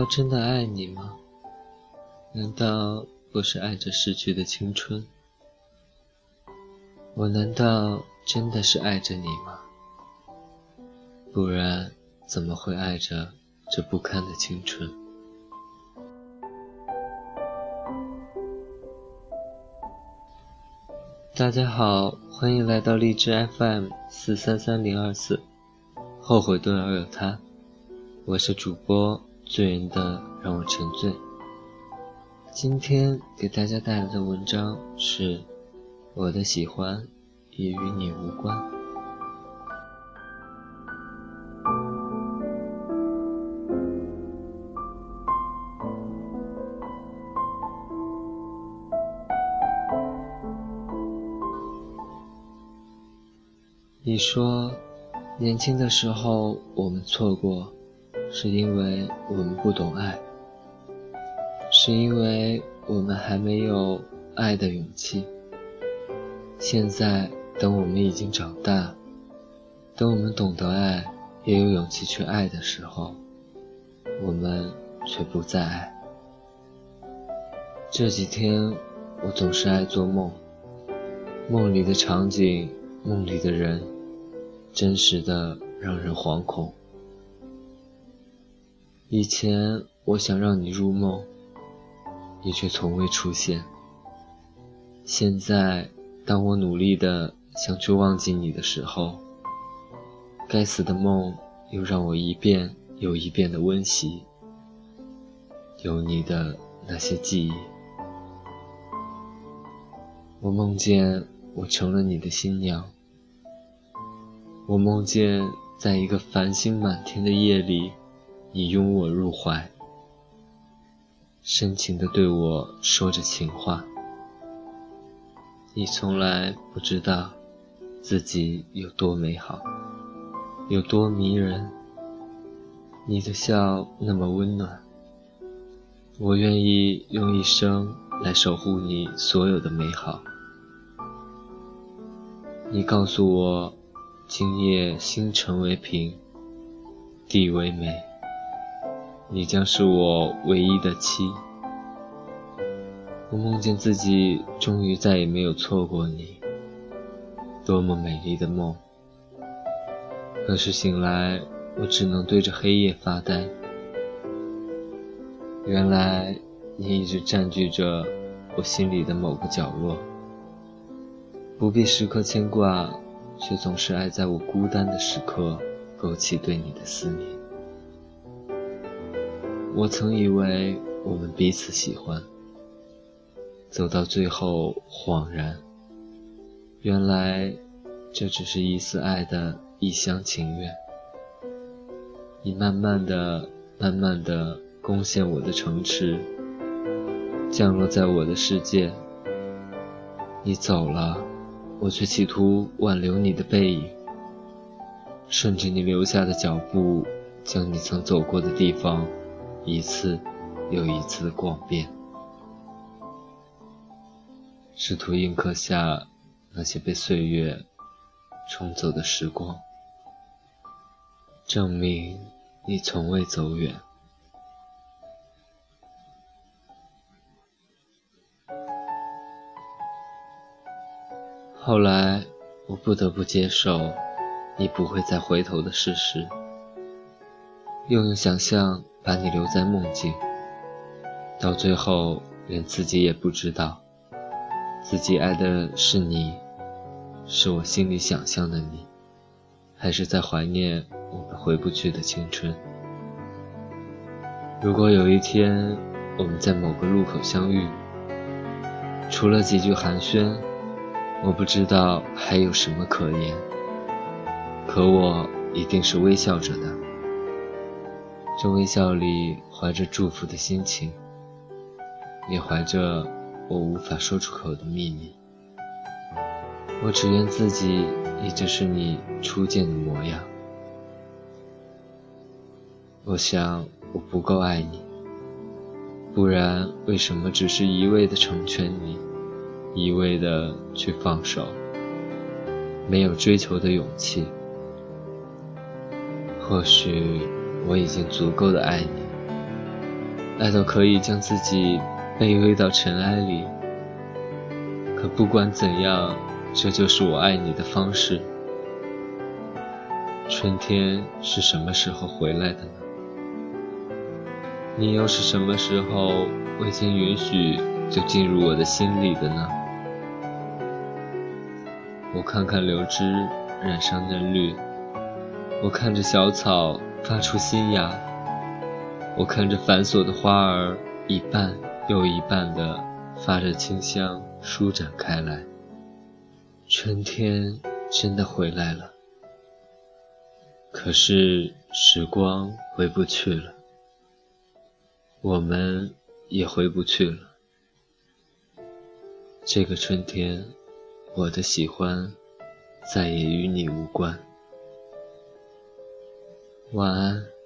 道真的爱你吗？难道不是爱着逝去的青春？我难道真的是爱着你吗？不然怎么会爱着这不堪的青春？大家好，欢迎来到荔枝 FM 四三三零二四，后悔顿而有他，我是主播醉人的让我沉醉。今天给大家带来的文章是。我的喜欢也与你无关。你说，年轻的时候我们错过，是因为我们不懂爱，是因为我们还没有爱的勇气。现在，等我们已经长大，等我们懂得爱，也有勇气去爱的时候，我们却不再爱。这几天，我总是爱做梦，梦里的场景，梦里的人，真实的让人惶恐。以前，我想让你入梦，你却从未出现。现在。当我努力的想去忘记你的时候，该死的梦又让我一遍又一遍的温习有你的那些记忆。我梦见我成了你的新娘，我梦见在一个繁星满天的夜里，你拥我入怀，深情的对我说着情话。你从来不知道自己有多美好，有多迷人。你的笑那么温暖，我愿意用一生来守护你所有的美好。你告诉我，今夜星辰为凭，地为媒，你将是我唯一的妻。我梦见自己终于再也没有错过你，多么美丽的梦！可是醒来，我只能对着黑夜发呆。原来你一直占据着我心里的某个角落，不必时刻牵挂，却总是爱在我孤单的时刻勾起对你的思念。我曾以为我们彼此喜欢。走到最后，恍然，原来这只是一丝爱的一厢情愿。你慢慢的、慢慢的攻陷我的城池，降落在我的世界。你走了，我却企图挽留你的背影，顺着你留下的脚步，将你曾走过的地方，一次又一次的逛遍。试图印刻下那些被岁月冲走的时光，证明你从未走远。后来，我不得不接受你不会再回头的事实，又用想象把你留在梦境，到最后连自己也不知道。自己爱的是你，是我心里想象的你，还是在怀念我们回不去的青春？如果有一天我们在某个路口相遇，除了几句寒暄，我不知道还有什么可言。可我一定是微笑着的，这微笑里怀着祝福的心情，也怀着。我无法说出口的秘密，我只愿自己一直是你初见的模样。我想我不够爱你，不然为什么只是一味的成全你，一味的去放手，没有追求的勇气？或许我已经足够的爱你，爱到可以将自己卑微到尘埃里。可不管怎样，这就是我爱你的方式。春天是什么时候回来的呢？你又是什么时候未经允许就进入我的心里的呢？我看看柳枝染上嫩绿，我看着小草发出新芽，我看着繁琐的花儿一半又一半的发着清香舒展开来。春天真的回来了，可是时光回不去了。我们也回不去了。这个春天，我的喜欢再也与你无关。晚安。